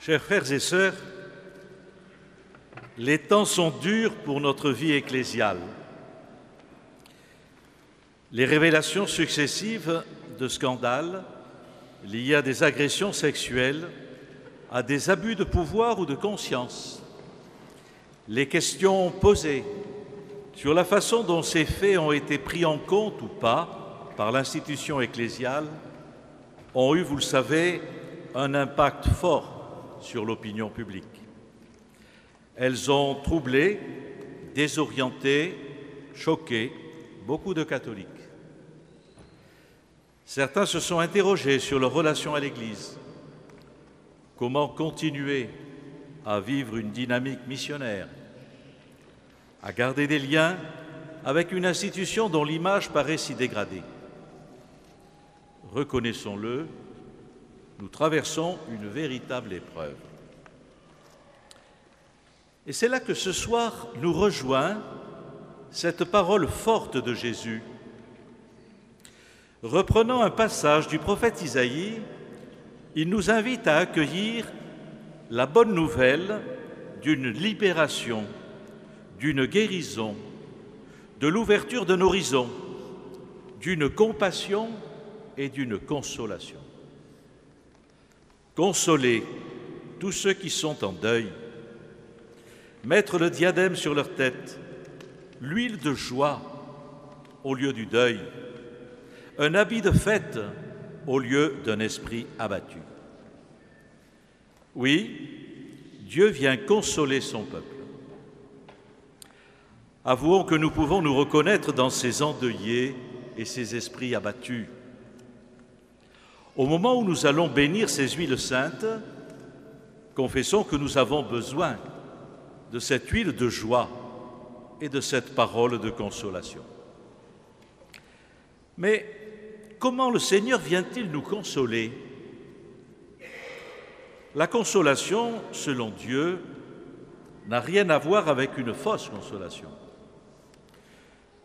Chers frères et sœurs, les temps sont durs pour notre vie ecclésiale. Les révélations successives de scandales liés à des agressions sexuelles, à des abus de pouvoir ou de conscience, les questions posées sur la façon dont ces faits ont été pris en compte ou pas par l'institution ecclésiale ont eu, vous le savez, un impact fort sur l'opinion publique. Elles ont troublé, désorienté, choqué beaucoup de catholiques. Certains se sont interrogés sur leur relation à l'Église. Comment continuer à vivre une dynamique missionnaire, à garder des liens avec une institution dont l'image paraît si dégradée Reconnaissons-le, nous traversons une véritable épreuve. Et c'est là que ce soir nous rejoint cette parole forte de Jésus. Reprenant un passage du prophète Isaïe, il nous invite à accueillir la bonne nouvelle d'une libération, d'une guérison, de l'ouverture d'un horizon, d'une compassion et d'une consolation. Consoler tous ceux qui sont en deuil, mettre le diadème sur leur tête, l'huile de joie au lieu du deuil, un habit de fête au lieu d'un esprit abattu. Oui, Dieu vient consoler son peuple. Avouons que nous pouvons nous reconnaître dans ces endeuillés et ces esprits abattus. Au moment où nous allons bénir ces huiles saintes, confessons que nous avons besoin de cette huile de joie et de cette parole de consolation. Mais comment le Seigneur vient-il nous consoler? La consolation, selon Dieu, n'a rien à voir avec une fausse consolation.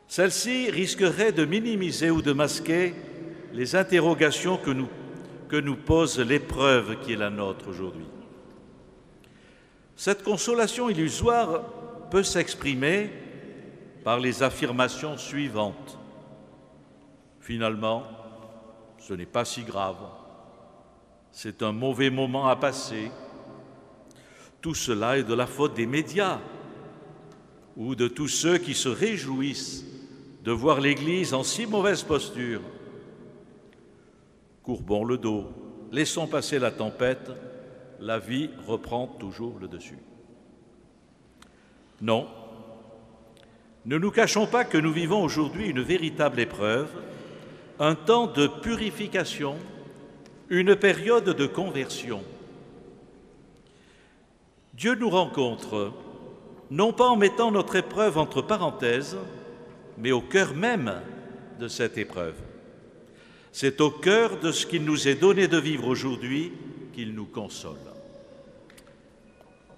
Celle-ci risquerait de minimiser ou de masquer les interrogations que nous que nous pose l'épreuve qui est la nôtre aujourd'hui. Cette consolation illusoire peut s'exprimer par les affirmations suivantes. Finalement, ce n'est pas si grave. C'est un mauvais moment à passer. Tout cela est de la faute des médias ou de tous ceux qui se réjouissent de voir l'Église en si mauvaise posture courbons le dos, laissons passer la tempête, la vie reprend toujours le dessus. Non, ne nous cachons pas que nous vivons aujourd'hui une véritable épreuve, un temps de purification, une période de conversion. Dieu nous rencontre, non pas en mettant notre épreuve entre parenthèses, mais au cœur même de cette épreuve. C'est au cœur de ce qu'il nous est donné de vivre aujourd'hui qu'il nous console.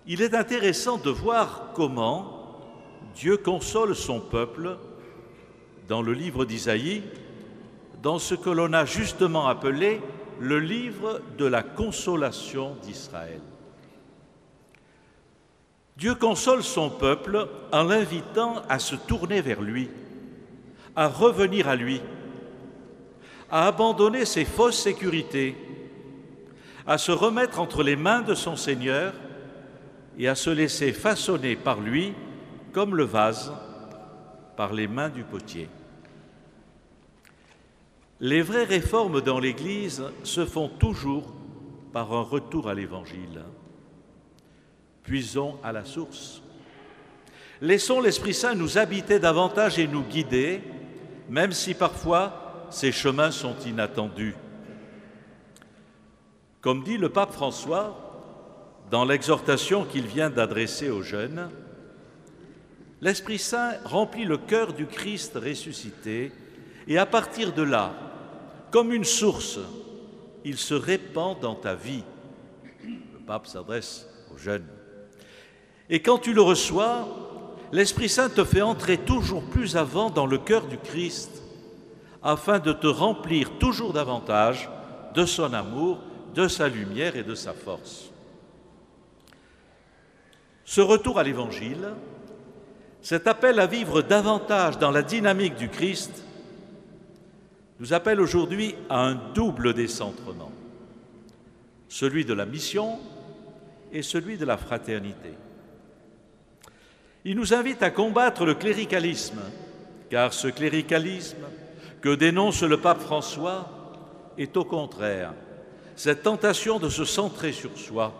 Il est intéressant de voir comment Dieu console son peuple dans le livre d'Isaïe, dans ce que l'on a justement appelé le livre de la consolation d'Israël. Dieu console son peuple en l'invitant à se tourner vers lui, à revenir à lui, à abandonner ses fausses sécurités, à se remettre entre les mains de son Seigneur et à se laisser façonner par lui comme le vase par les mains du potier. Les vraies réformes dans l'Église se font toujours par un retour à l'Évangile. Puisons à la source. Laissons l'Esprit Saint nous habiter davantage et nous guider, même si parfois ces chemins sont inattendus. Comme dit le pape François dans l'exhortation qu'il vient d'adresser aux jeunes, l'Esprit Saint remplit le cœur du Christ ressuscité et à partir de là, comme une source, il se répand dans ta vie. Le pape s'adresse aux jeunes. Et quand tu le reçois, l'Esprit Saint te fait entrer toujours plus avant dans le cœur du Christ afin de te remplir toujours davantage de son amour, de sa lumière et de sa force. Ce retour à l'Évangile, cet appel à vivre davantage dans la dynamique du Christ, nous appelle aujourd'hui à un double décentrement, celui de la mission et celui de la fraternité. Il nous invite à combattre le cléricalisme, car ce cléricalisme que dénonce le pape François est au contraire cette tentation de se centrer sur soi,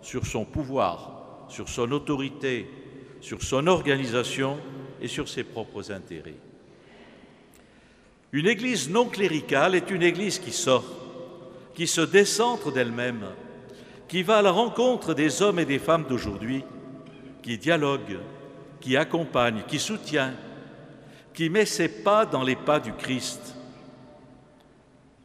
sur son pouvoir, sur son autorité, sur son organisation et sur ses propres intérêts. Une Église non cléricale est une Église qui sort, qui se décentre d'elle-même, qui va à la rencontre des hommes et des femmes d'aujourd'hui, qui dialogue, qui accompagne, qui soutient, qui met ses pas dans les pas du Christ.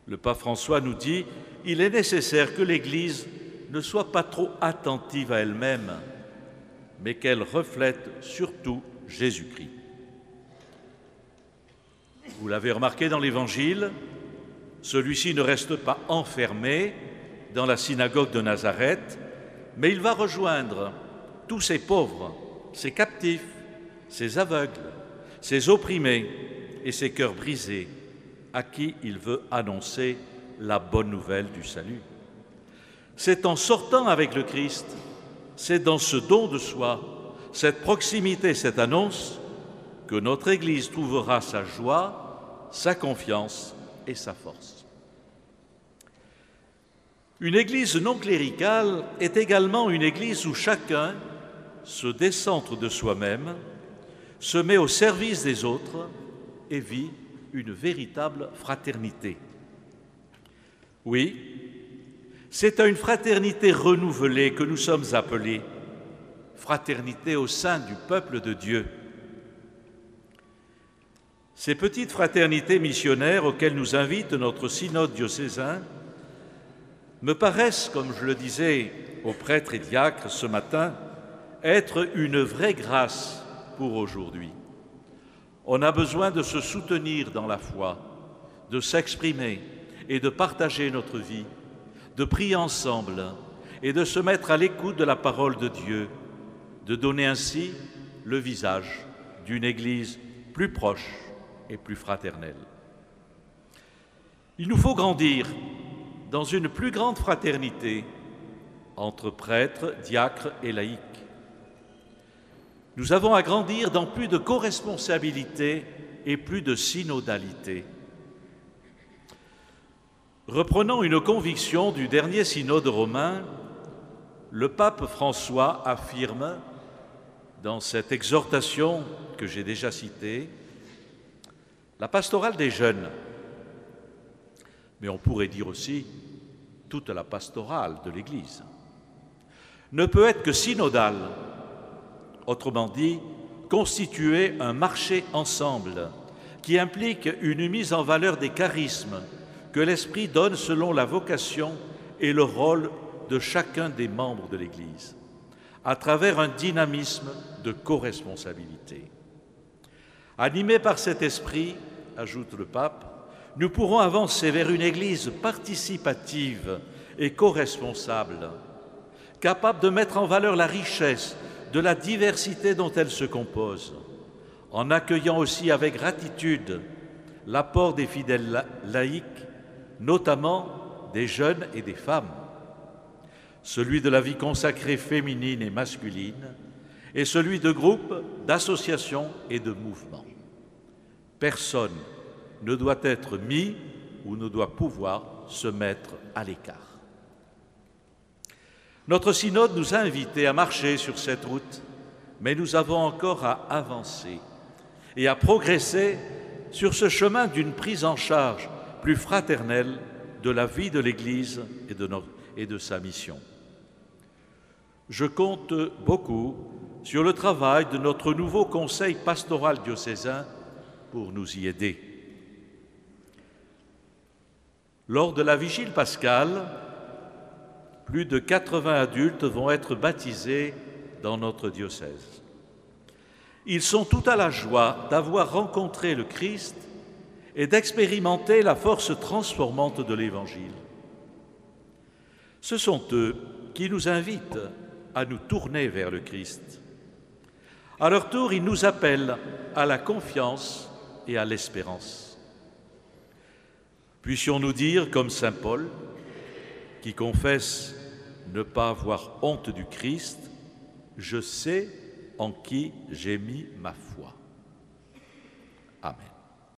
Le pape François nous dit, il est nécessaire que l'Église ne soit pas trop attentive à elle-même, mais qu'elle reflète surtout Jésus-Christ. Vous l'avez remarqué dans l'Évangile, celui-ci ne reste pas enfermé dans la synagogue de Nazareth, mais il va rejoindre tous ces pauvres, ces captifs, ces aveugles, ces opprimés et ces cœurs brisés, à qui il veut annoncer la bonne nouvelle du salut. C'est en sortant avec le Christ, c'est dans ce don de soi, cette proximité, cette annonce, que notre Église trouvera sa joie sa confiance et sa force. Une Église non cléricale est également une Église où chacun se décentre de soi-même, se met au service des autres et vit une véritable fraternité. Oui, c'est à une fraternité renouvelée que nous sommes appelés, fraternité au sein du peuple de Dieu. Ces petites fraternités missionnaires auxquelles nous invite notre synode diocésain me paraissent, comme je le disais aux prêtres et diacres ce matin, être une vraie grâce pour aujourd'hui. On a besoin de se soutenir dans la foi, de s'exprimer et de partager notre vie, de prier ensemble et de se mettre à l'écoute de la parole de Dieu, de donner ainsi le visage d'une Église plus proche et plus fraternelle. Il nous faut grandir dans une plus grande fraternité entre prêtres, diacres et laïcs. Nous avons à grandir dans plus de co-responsabilité et plus de synodalité. Reprenant une conviction du dernier synode romain, le pape François affirme, dans cette exhortation que j'ai déjà citée, la pastorale des jeunes, mais on pourrait dire aussi toute la pastorale de l'Église, ne peut être que synodale, autrement dit, constituer un marché ensemble qui implique une mise en valeur des charismes que l'Esprit donne selon la vocation et le rôle de chacun des membres de l'Église, à travers un dynamisme de co-responsabilité. Animé par cet esprit, ajoute le pape, nous pourrons avancer vers une Église participative et co-responsable, capable de mettre en valeur la richesse de la diversité dont elle se compose, en accueillant aussi avec gratitude l'apport des fidèles laïcs, notamment des jeunes et des femmes, celui de la vie consacrée féminine et masculine, et celui de groupes, d'associations et de mouvements. Personne ne doit être mis ou ne doit pouvoir se mettre à l'écart. Notre synode nous a invités à marcher sur cette route, mais nous avons encore à avancer et à progresser sur ce chemin d'une prise en charge plus fraternelle de la vie de l'Église et de, sa mission. Je compte beaucoup sur le travail de notre nouveau conseil pastoral diocésain pour nous y aider. Lors de la vigile pascale, plus de 80 adultes vont être baptisés dans notre diocèse. Ils sont tout à la joie d'avoir rencontré le Christ et d'expérimenter la force transformante de l'Évangile. Ce sont eux qui nous invitent à nous tourner vers le Christ. À leur tour, ils nous appellent à la confiance et à l'espérance. Puissions-nous dire, comme Saint Paul, qui confesse ne pas avoir honte du Christ, je sais en qui j'ai mis ma foi. Amen.